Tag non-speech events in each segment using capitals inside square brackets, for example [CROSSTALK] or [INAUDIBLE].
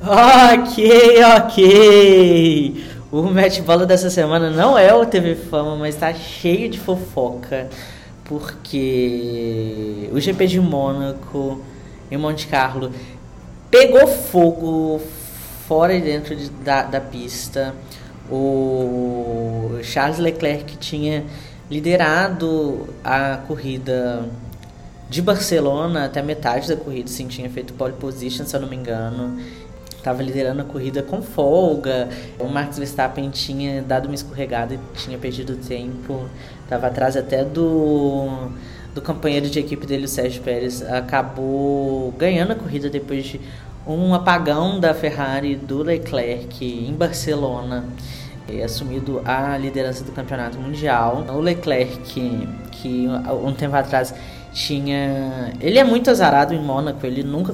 Ok, ok. O match bola dessa semana não é o TV Fama, mas tá cheio de fofoca. Porque o GP de Mônaco em Monte Carlo pegou fogo fora e dentro de, da, da pista. O Charles Leclerc tinha liderado a corrida de Barcelona até metade da corrida, sim, tinha feito pole position, se eu não me engano. Estava liderando a corrida com folga. O Max Verstappen tinha dado uma escorregada e tinha perdido tempo. Estava atrás até do, do companheiro de equipe dele, o Sérgio Pérez. Acabou ganhando a corrida depois de um apagão da Ferrari do Leclerc em Barcelona assumido a liderança do campeonato mundial. O Leclerc, que um tempo atrás tinha. Ele é muito azarado em Mônaco, ele nunca,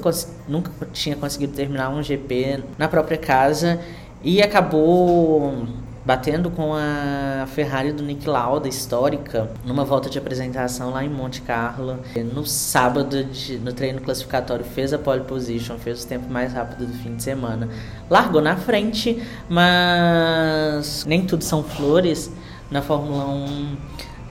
nunca tinha conseguido terminar um GP na própria casa e acabou batendo com a Ferrari do Nick Lauda histórica numa volta de apresentação lá em Monte Carlo. No sábado, de, no treino classificatório, fez a pole position, fez o tempo mais rápido do fim de semana. Largou na frente, mas nem tudo são flores na Fórmula 1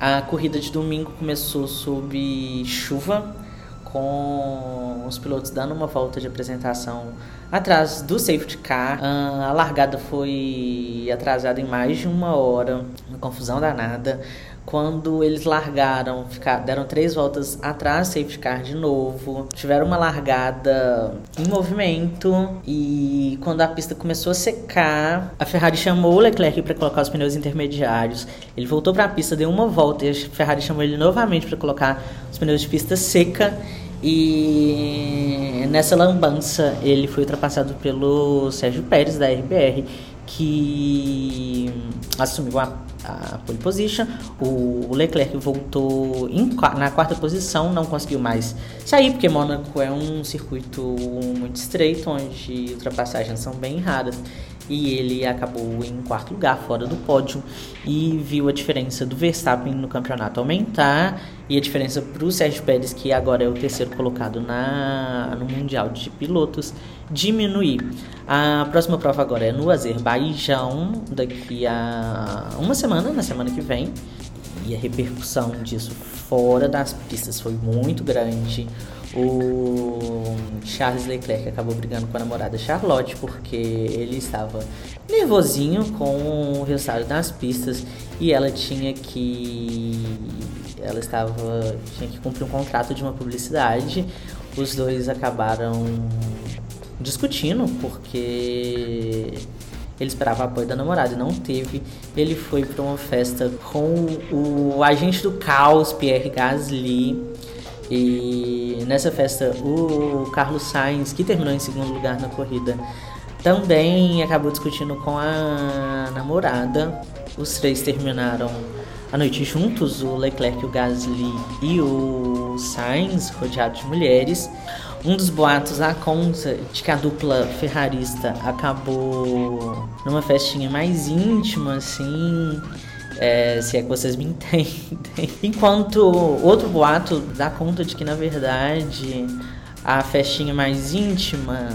a corrida de domingo começou sob chuva, com os pilotos dando uma volta de apresentação atrás do safety car. Ah, a largada foi atrasada em mais de uma hora, uma confusão danada. Quando eles largaram, ficaram, deram três voltas atrás safety car de novo. Tiveram uma largada em movimento. E quando a pista começou a secar, a Ferrari chamou o Leclerc para colocar os pneus intermediários. Ele voltou para a pista, deu uma volta e a Ferrari chamou ele novamente para colocar os pneus de pista seca. E nessa lambança ele foi ultrapassado pelo Sérgio Pérez da RBR, que assumiu a a pole position. O, Leclerc voltou em, na quarta posição, não conseguiu mais sair, porque Mônaco é um circuito muito estreito, onde ultrapassagens são bem raras. E ele acabou em quarto lugar, fora do pódio, e viu a diferença do Verstappen no campeonato aumentar e a diferença para o Sérgio Pérez, que agora é o terceiro colocado na, no Mundial de Pilotos, diminuir. A próxima prova agora é no Azerbaijão, daqui a uma semana, na semana que vem. E a repercussão disso fora das pistas foi muito grande. O Charles Leclerc acabou brigando com a namorada Charlotte porque ele estava nervosinho com o resultado das pistas e ela tinha que ela estava tinha que cumprir um contrato de uma publicidade. Os dois acabaram discutindo porque ele esperava apoio da namorada e não teve. Ele foi para uma festa com o agente do caos, Pierre Gasly. E nessa festa, o Carlos Sainz, que terminou em segundo lugar na corrida, também acabou discutindo com a namorada. Os três terminaram a noite juntos, o Leclerc, o Gasly e o Sainz, rodeados de mulheres. Um dos boatos a conta de que a dupla ferrarista acabou numa festinha mais íntima, assim, é, se é que vocês me [LAUGHS] entendem. Enquanto outro boato dá conta de que, na verdade, a festinha mais íntima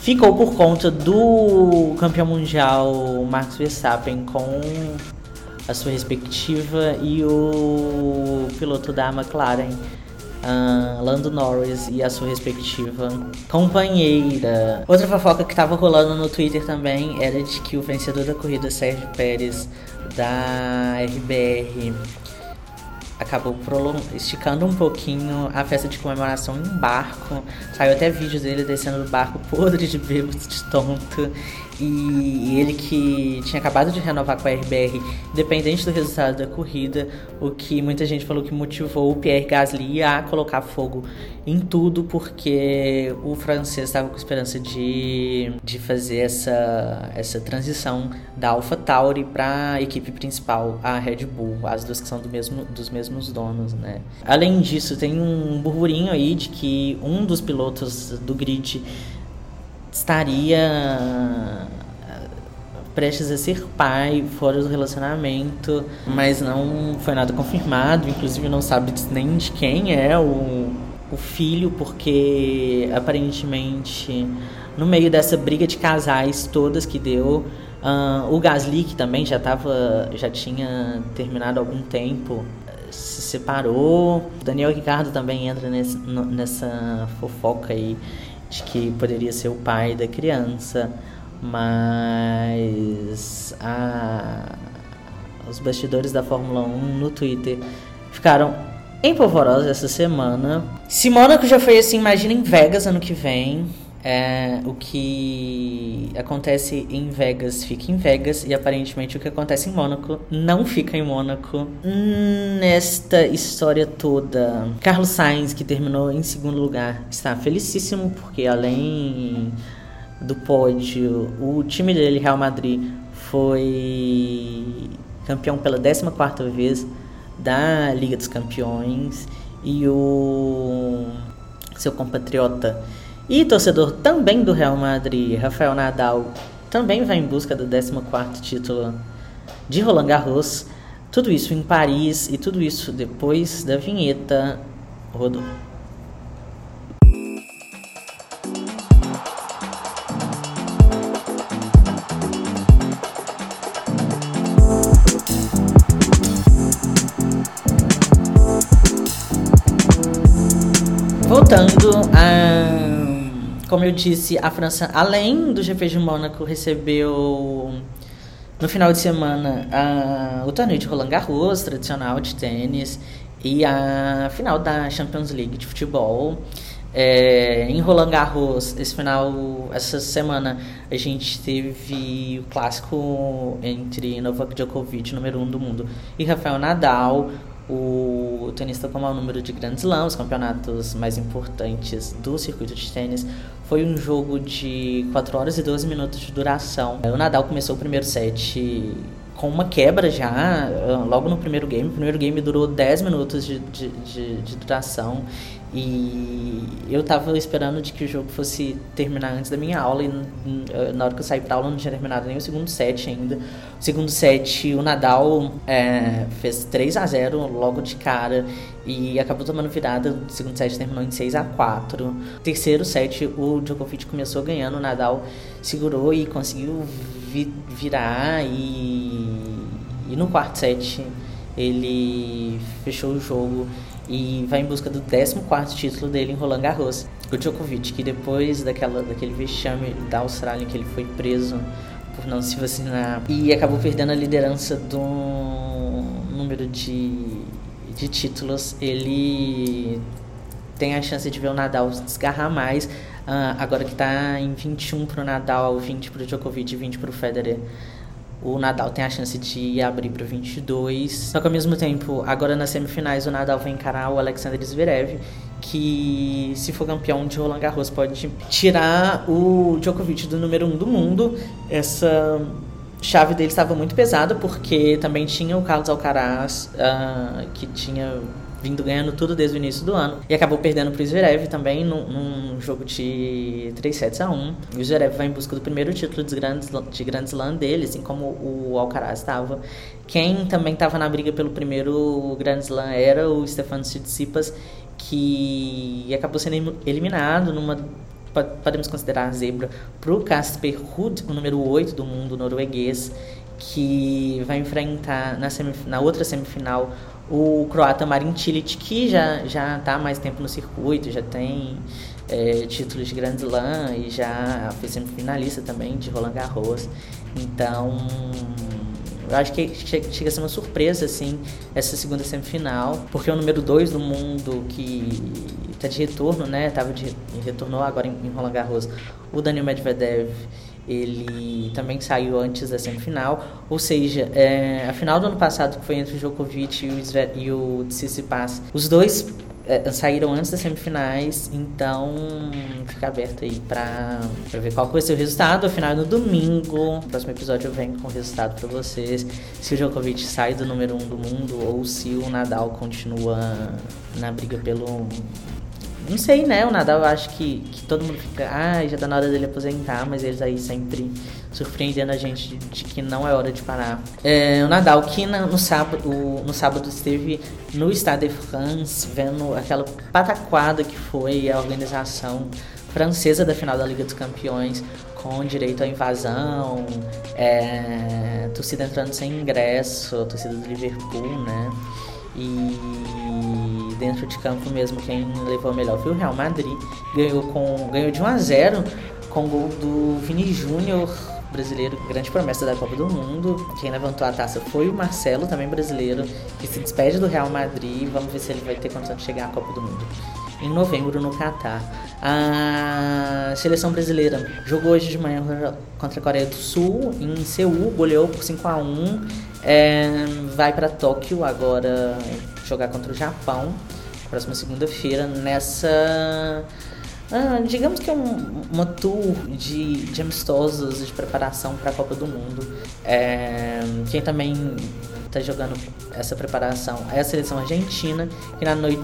ficou por conta do campeão mundial Max Verstappen com a sua respectiva e o piloto da McLaren uh, Lando Norris e a sua respectiva companheira. Outra fofoca que tava rolando no Twitter também era de que o vencedor da corrida, Sérgio Pérez, da RBR, acabou esticando um pouquinho a festa de comemoração em barco. Saiu até vídeo dele descendo do barco [LAUGHS] podre de bêbado, de tonto. E ele que tinha acabado de renovar com a RBR, independente do resultado da corrida, o que muita gente falou que motivou o Pierre Gasly a colocar fogo em tudo, porque o francês estava com esperança de, de fazer essa, essa transição da AlphaTauri para a equipe principal, a Red Bull, as duas que são do mesmo, dos mesmos donos, né? Além disso, tem um burburinho aí de que um dos pilotos do grid estaria eh, prestes a ser pai fora do relacionamento, mas não foi nada confirmado, inclusive não sabe nem de quem é o, o filho, porque aparentemente no meio dessa briga de casais todas que deu, uh, o Gasly que também já tava, já tinha terminado algum tempo, se separou. O Daniel Ricardo também entra nesse, nessa fofoca aí de que poderia ser o pai da criança, mas a, os bastidores da Fórmula 1 no Twitter ficaram empolvorosos essa semana. Se Mônaco já foi assim, imagina em Vegas ano que vem. É, o que acontece em Vegas fica em Vegas e aparentemente o que acontece em Mônaco não fica em Mônaco. Nesta história toda, Carlos Sainz, que terminou em segundo lugar, está felicíssimo porque além do pódio, o time dele, Real Madrid, foi campeão pela 14 vez da Liga dos Campeões e o seu compatriota e torcedor também do Real Madrid, Rafael Nadal, também vai em busca do 14º título de Roland Garros. Tudo isso em Paris e tudo isso depois da vinheta Rodou. Voltando como eu disse, a França, além do GP de Mônaco, recebeu no final de semana a, o torneio de Roland Garros, tradicional de tênis, e a final da Champions League de futebol. É, em Roland Garros, esse final, essa semana, a gente teve o clássico entre Novak Djokovic, número 1 um do mundo, e Rafael Nadal, o tenista com o número de grandes slams, os campeonatos mais importantes do circuito de tênis. Foi um jogo de 4 horas e 12 minutos de duração. O Nadal começou o primeiro set com uma quebra já, logo no primeiro game. O primeiro game durou 10 minutos de, de, de, de duração e eu tava esperando de que o jogo fosse terminar antes da minha aula e na hora que eu saí pra aula não tinha terminado nem o segundo set ainda. O segundo set, o Nadal é, fez 3 a 0 logo de cara e acabou tomando virada. O segundo set terminou em 6 a 4 Terceiro set, o Djokovic começou ganhando, o Nadal segurou e conseguiu vi virar e, e no quarto set ele fechou o jogo e vai em busca do 14 título dele em Roland Garros. O Djokovic, que depois daquela, daquele vexame da Austrália que ele foi preso por não se vacinar e acabou perdendo a liderança do número de, de títulos, ele tem a chance de ver o Nadal desgarrar mais. Uh, agora que está em 21 para o Nadal, 20 para o Djokovic e 20 para o Federer o Nadal tem a chance de abrir para 22. Só que ao mesmo tempo, agora nas semifinais, o Nadal vai encarar o Alexander Zverev, que se for campeão de Roland Garros pode tirar o Djokovic do número 1 um do mundo. Essa chave dele estava muito pesada porque também tinha o Carlos Alcaraz, uh, que tinha vindo ganhando tudo desde o início do ano. E acabou perdendo para o Zverev também num, num, jogo de 3 sets a 1. E o Zverev vai em busca do primeiro título de Grand, Slam dele, assim como o Alcaraz estava. Quem também estava na briga pelo primeiro Grand Slam era o Stefano Tsitsipas, que acabou sendo eliminado numa podemos considerar zebra para o Casper Ruud, o número 8 do mundo norueguês, que vai enfrentar na, na outra semifinal o croata Marin Cilic, que já já está mais tempo no circuito, já tem é, títulos de Grand Slam e já foi semifinalista também de Roland Garros. Então, eu acho que chega a ser uma surpresa, assim, essa segunda semifinal, porque é o número 2 do mundo que está de retorno, né? Tava de, retornou agora em Roland Garros, o Daniel Medvedev ele também saiu antes da semifinal, ou seja, é, a final do ano passado que foi entre o Djokovic e o, Zver, e o Tsitsipas, os dois é, saíram antes das semifinais, então fica aberto aí pra, pra ver qual vai ser o resultado. Afinal, no domingo, no próximo episódio eu venho com o resultado pra vocês. Se o Djokovic sai do número 1 um do mundo ou se o Nadal continua na briga pelo não sei, né? O Nadal acho que, que todo mundo fica, ah, já tá na hora dele aposentar, mas eles aí sempre surpreendendo a gente de, que não é hora de parar. É, o Nadal que no, sábado, no sábado esteve no Stade de France vendo aquela pataquada que foi a organização francesa da final da Liga dos Campeões, com direito à invasão, é, torcida entrando sem ingresso, torcida do Liverpool, né? E dentro de campo mesmo, quem levou melhor foi o Real Madrid. Ganhou, com, ganhou de 1 a 0 com gol do Vini Júnior, brasileiro, grande promessa da Copa do Mundo. Quem levantou a taça foi o Marcelo, também brasileiro, que se despede do Real Madrid. Vamos ver se ele vai ter condição de chegar à Copa do Mundo em novembro no Catar. A seleção brasileira jogou hoje de manhã contra a Coreia do Sul em Seul, goleou por 5 a 1 é, vai para Tóquio agora jogar contra o Japão, próxima segunda-feira, nessa. Ah, digamos que é um, uma tour de, de amistosos de preparação para a Copa do Mundo. É, quem também está jogando essa preparação é a seleção argentina, que na noite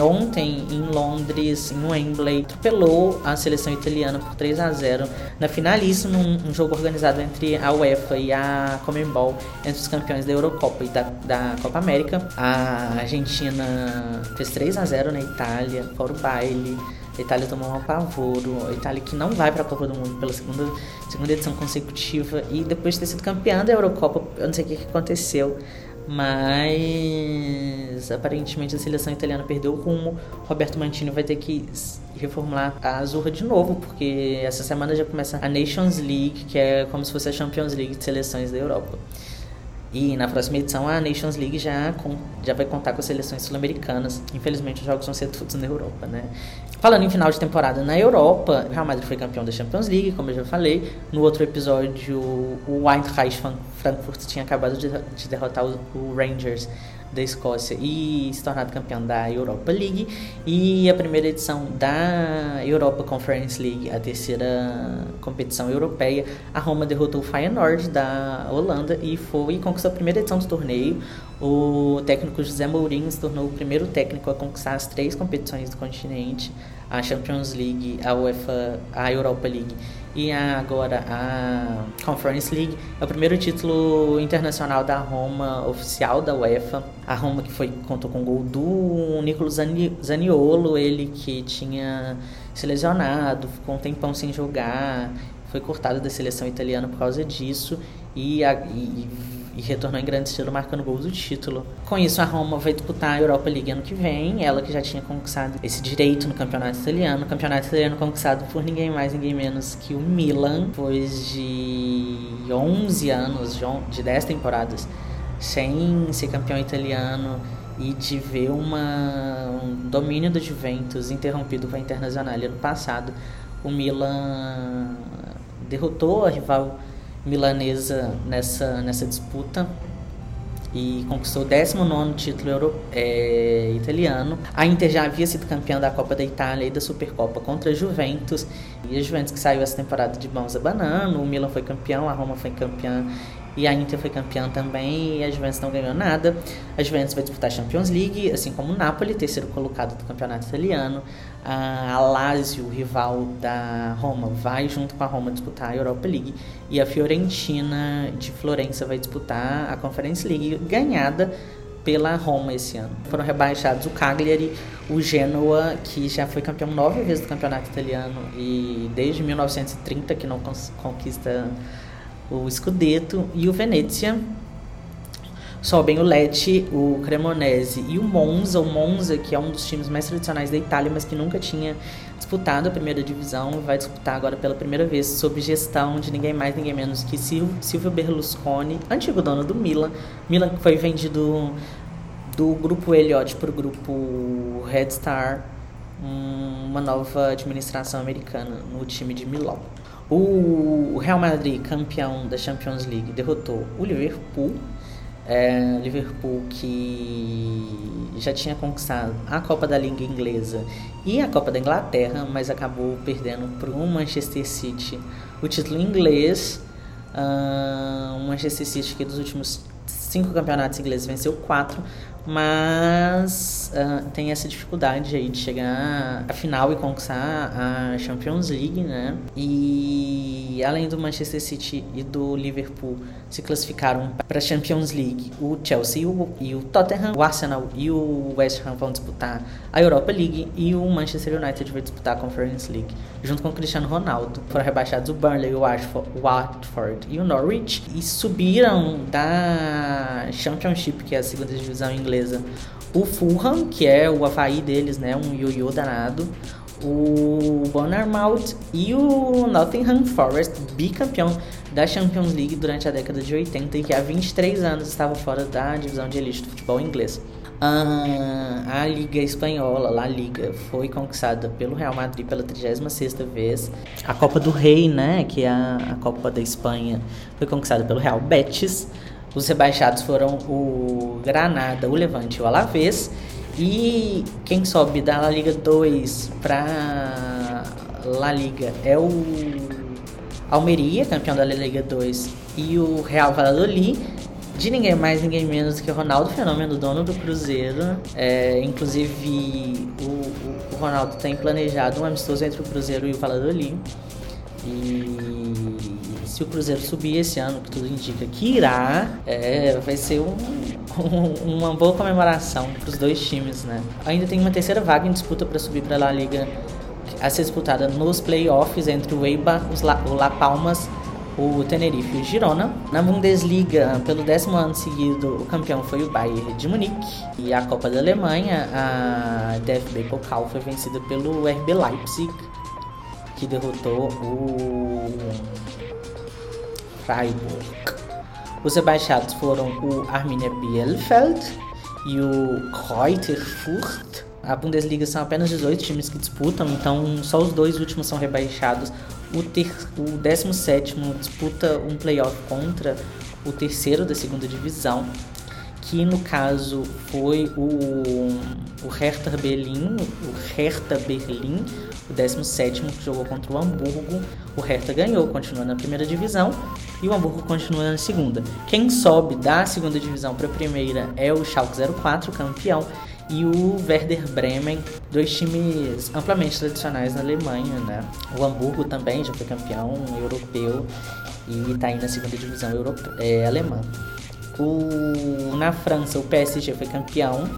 ontem em Londres, em Wembley, atropelou a seleção italiana por 3 a 0 na finalíssima, um, um jogo organizado entre a UEFA e a Comembol, entre os campeões da Eurocopa e da, da Copa América. A Argentina fez 3 a 0 na Itália, fora o baile. A Itália tomou um apavoro. A Itália que não vai para a Copa do Mundo pela segunda, segunda edição consecutiva. E depois de ter sido campeã da Eurocopa, eu não sei o que, que aconteceu. Mas aparentemente a seleção italiana perdeu o rumo. Roberto Mantini vai ter que reformular a Azurra de novo, porque essa semana já começa a Nations League, que é como se fosse a Champions League de seleções da Europa. E na próxima edição a Nations League já, com, já vai contar com as seleções sul-americanas. Infelizmente os jogos vão ser todos na Europa, né? Falando em final de temporada na Europa, o Real Madrid foi campeão da Champions League, como eu já falei. No outro episódio, o Eintracht Frankfurt tinha acabado de, de derrotar o, o Rangers da Escócia e se tornado campeão da Europa League e a primeira edição da Europa Conference League, a terceira competição europeia. A Roma derrotou o Feyenoord da Holanda e foi conquistou a primeira edição do torneio. O técnico José Mourinho se tornou o primeiro técnico a conquistar as três competições do continente, a Champions League, a UEFA, a Europa League e agora a Conference League. É o primeiro título internacional da Roma oficial da UEFA. A Roma que foi contou com o gol do Nicolo Zaniolo, ele que tinha se lesionado, ficou um tempão sem jogar, foi cortado da seleção italiana por causa disso e, a, e e retornou em grande estilo marcando gols do título. Com isso, a Roma vai disputar a Europa League ano que vem, ela que já tinha conquistado esse direito no campeonato italiano. O campeonato italiano conquistado por ninguém mais, ninguém menos que o Milan, depois de 11 anos, de 10 temporadas, sem ser campeão italiano e de ver uma, um domínio do Juventus interrompido com a Internacional ano passado. O Milan derrotou a rival milanesa nessa, nessa disputa e conquistou o 19 título euro, é, italiano. A Inter já havia sido campeã da Copa da Itália e da Supercopa contra a Juventus. E a Juventus que saiu essa temporada de mãos abanando. O Milan foi campeão, a Roma foi campeã e a Inter foi campeã também e a Juventus não ganhou nada. A Juventus vai disputar a Champions League, assim como o Napoli, terceiro colocado do campeonato italiano. A Lazio, rival da Roma, vai junto com a Roma disputar a Europa League. E a Fiorentina de Florença vai disputar a Conference League, ganhada pela Roma esse ano. Foram rebaixados o Cagliari, o Genoa, que já foi campeão nove vezes do campeonato italiano e desde 1930 que não conquista o Scudetto e o Venezia. Sobem o Lecce, o Cremonese e o Monza. O Monza, que é um dos times mais tradicionais da Itália, mas que nunca tinha disputado a primeira divisão, vai disputar agora pela primeira vez sob gestão de ninguém mais, ninguém menos que Silvio Berlusconi, antigo dono do Milan. Milan que foi vendido do grupo Elliott para o grupo Red Star, uma nova administração americana no time de Milão. O Real Madrid, campeão da Champions League, derrotou o Liverpool. É, Liverpool que já tinha conquistado a Copa da Liga Inglesa e a Copa da Inglaterra, mas acabou perdendo para o Manchester City o título inglês. Uh, o Manchester City que dos últimos cinco campeonatos ingleses, venceu quatro, mas uh, tem essa dificuldade aí de chegar à final e conquistar a Champions League, né? E além do Manchester City e do Liverpool se classificaram para a Champions League, o Chelsea e o, e o Tottenham, o Arsenal e o West Ham vão disputar a Europa League e o Manchester United vai disputar a Conference League, junto com o Cristiano Ronaldo. Foram rebaixados o Burnley, o Watford e o Norwich e subiram da Championship, que é a segunda divisão inglesa, o Fulham, que é o Havaí deles, né, um ioiô danado, o Bournemouth e o Nottingham Forest, bicampeão da Champions League durante a década de 80 e que há 23 anos estava fora da divisão de elite do futebol inglês. Ah, a Liga Espanhola, La Liga, foi conquistada pelo Real Madrid pela 36ª vez. A Copa do Rei, né, que é a, a Copa da Espanha, foi conquistada pelo Real Betis. Os rebaixados foram o Granada, o Levante e o Alavés. E quem sobe da La Liga 2 para La Liga é o Almeria, campeão da La Liga 2, e o Real Valladolid, de ninguém mais, ninguém menos que Ronaldo Fenômeno, dono do Cruzeiro. É, inclusive, o, o, o, Ronaldo tem planejado um amistoso entre o Cruzeiro e o Valladolid. E se o Cruzeiro subir esse ano, que tudo indica que irá, é, vai ser um, um, uma boa comemoração para os dois times, né? Ainda tem uma terceira vaga em disputa para subir para a La Liga a ser disputada nos playoffs entre o Eibar, La, o La Palmas, o Tenerife e o Girona. Na Bundesliga, pelo décimo ano seguido, o campeão foi o Bayern de Munique. E a Copa da Alemanha, a DFB Pokal foi vencida pelo RB Leipzig, que derrotou o Freiburg. Os rebaixados foram o Arminia Bielefeld e o Kräuter Fürth. A Bundesliga são apenas 18 times que disputam, então só os dois últimos são rebaixados. O, ter, o 17 disputa um playoff contra o terceiro da segunda divisão, que no caso foi o, o Hertha Berlin, o Hertha Berlin, o 17 que jogou contra o Hamburgo. O Hertha ganhou, continua na primeira divisão e o Hamburgo continua na segunda. Quem sobe da segunda divisão para a primeira é o Schalke 04, campeão, e o Werder Bremen, dois times amplamente tradicionais na Alemanha, né? O Hamburgo também já foi campeão europeu e está aí na segunda divisão é, alemã. O... Na França, o PSG foi campeão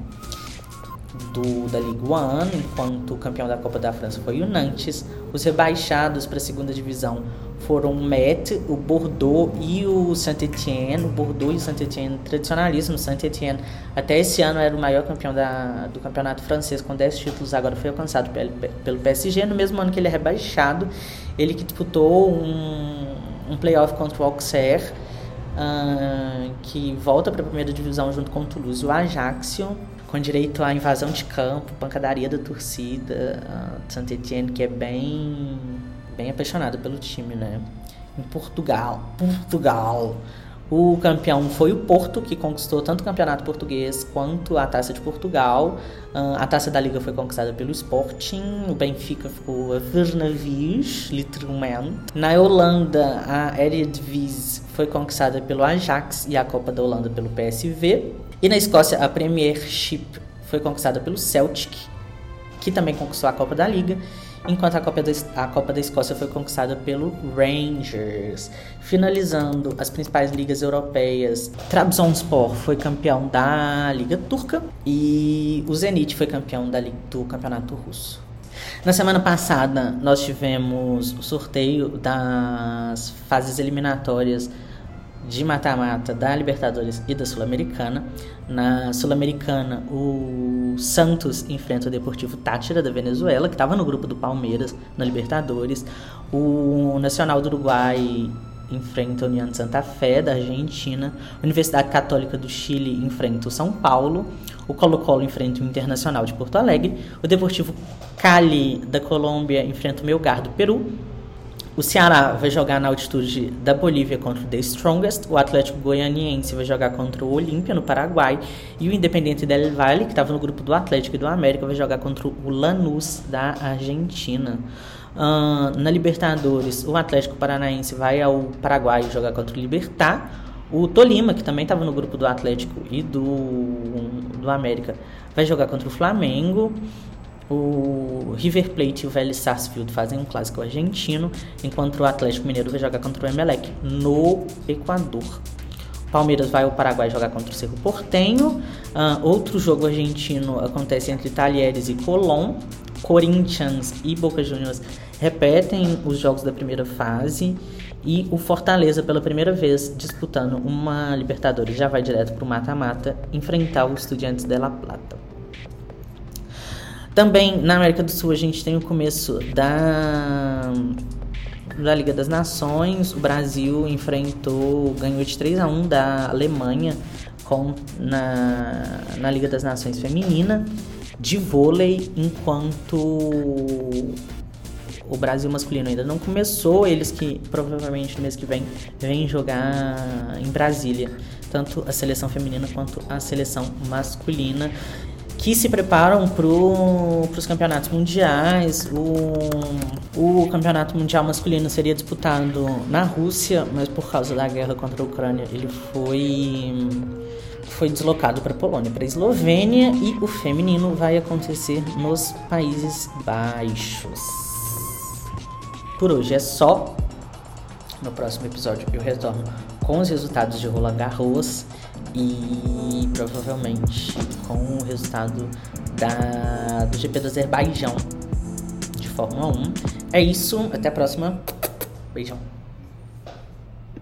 do, da Ligue 1, enquanto o campeão da Copa da França foi o Nantes. Os rebaixados para a segunda divisão foram o Metz, o Bordeaux e o Saint-Étienne. O Bordeaux e o Saint-Étienne. O Saint-Étienne até esse ano era o maior campeão da, do campeonato francês com 10 títulos, agora foi alcançado pelo, pelo PSG. No mesmo ano que ele é rebaixado, ele que disputou um, um playoff contra o Auxerre, uh, que volta para a primeira divisão junto com o Toulouse o Ajaccio com direito à invasão de campo, pancadaria da torcida, uh, Saint-Etienne, que é bem, bem apaixonado pelo time, né? Em Portugal, Portugal, o campeão foi o Porto, que conquistou tanto o campeonato português quanto a taça de Portugal. Uh, a taça da Liga foi conquistada pelo Sporting, o Benfica ficou a Vernavis, literalmente. Na Holanda, a Eredivisie foi conquistada pelo Ajax e a Copa da Holanda pelo PSV. E na Escócia, a Premiership foi conquistada pelo Celtic, que também conquistou a Copa da Liga, enquanto a Copa da, a Copa da Escócia foi conquistada pelo Rangers. Finalizando as principais ligas europeias, Trabzonspor foi campeão da Liga Turca e o Zenit foi campeão da, do Campeonato Russo. Na semana passada, nós tivemos o sorteio das fases eliminatórias de mata-mata da Libertadores e da Sul-Americana. Na Sul-Americana, o Santos enfrenta o Deportivo Tátira da Venezuela, que estava no grupo do Palmeiras na Libertadores. O Nacional do Uruguai enfrenta a União de Santa Fé da Argentina. A Universidade Católica do Chile enfrenta o São Paulo. O Colo-Colo enfrenta o Internacional de Porto Alegre. O Deportivo Cali da Colômbia enfrenta o Melgar do Peru. O Ceará vai jogar na altitude da Bolívia contra o The Strongest. O Atlético Goianiense vai jogar contra o Olímpia, no Paraguai. E o Independente del Valle, que estava no grupo do Atlético e do América, vai jogar contra o Lanús, da Argentina. Uh, na Libertadores, o Atlético Paranaense vai ao Paraguai jogar contra o Libertar. O Tolima, que também estava no grupo do Atlético e do, do América, vai jogar contra o Flamengo. O River Plate e o Vélez Sarsfield fazem um clássico argentino, enquanto o Atlético Mineiro vai jogar contra o Emelec no Equador. O Palmeiras vai ao Paraguai jogar contra o Cerro Portenho. Uh, outro jogo argentino acontece entre Talheres e Colón. Corinthians e Boca Juniors repetem os jogos da primeira fase. E o Fortaleza, pela primeira vez, disputando uma Libertadores, já vai direto para o mata-mata enfrentar o Estudiantes de La Plata. Também na América do Sul a gente tem o começo da, da Liga das Nações. O Brasil enfrentou, ganhou de 3 a 1 da Alemanha com, na, na Liga das Nações Feminina de vôlei, enquanto o Brasil masculino ainda não começou, eles que provavelmente no mês que vem vêm jogar em Brasília, tanto a seleção feminina quanto a seleção masculina que se preparam para os campeonatos mundiais. O, o campeonato mundial masculino seria disputado na Rússia, mas por causa da guerra contra a Ucrânia ele foi, foi deslocado para a Polônia, para a Eslovênia, e o feminino vai acontecer nos Países Baixos. Por hoje é só. No próximo episódio eu retorno com os resultados de Roland Garros e provavelmente com o resultado da, do GP do Azerbaijão de Fórmula 1. É isso, até a próxima. Beijão.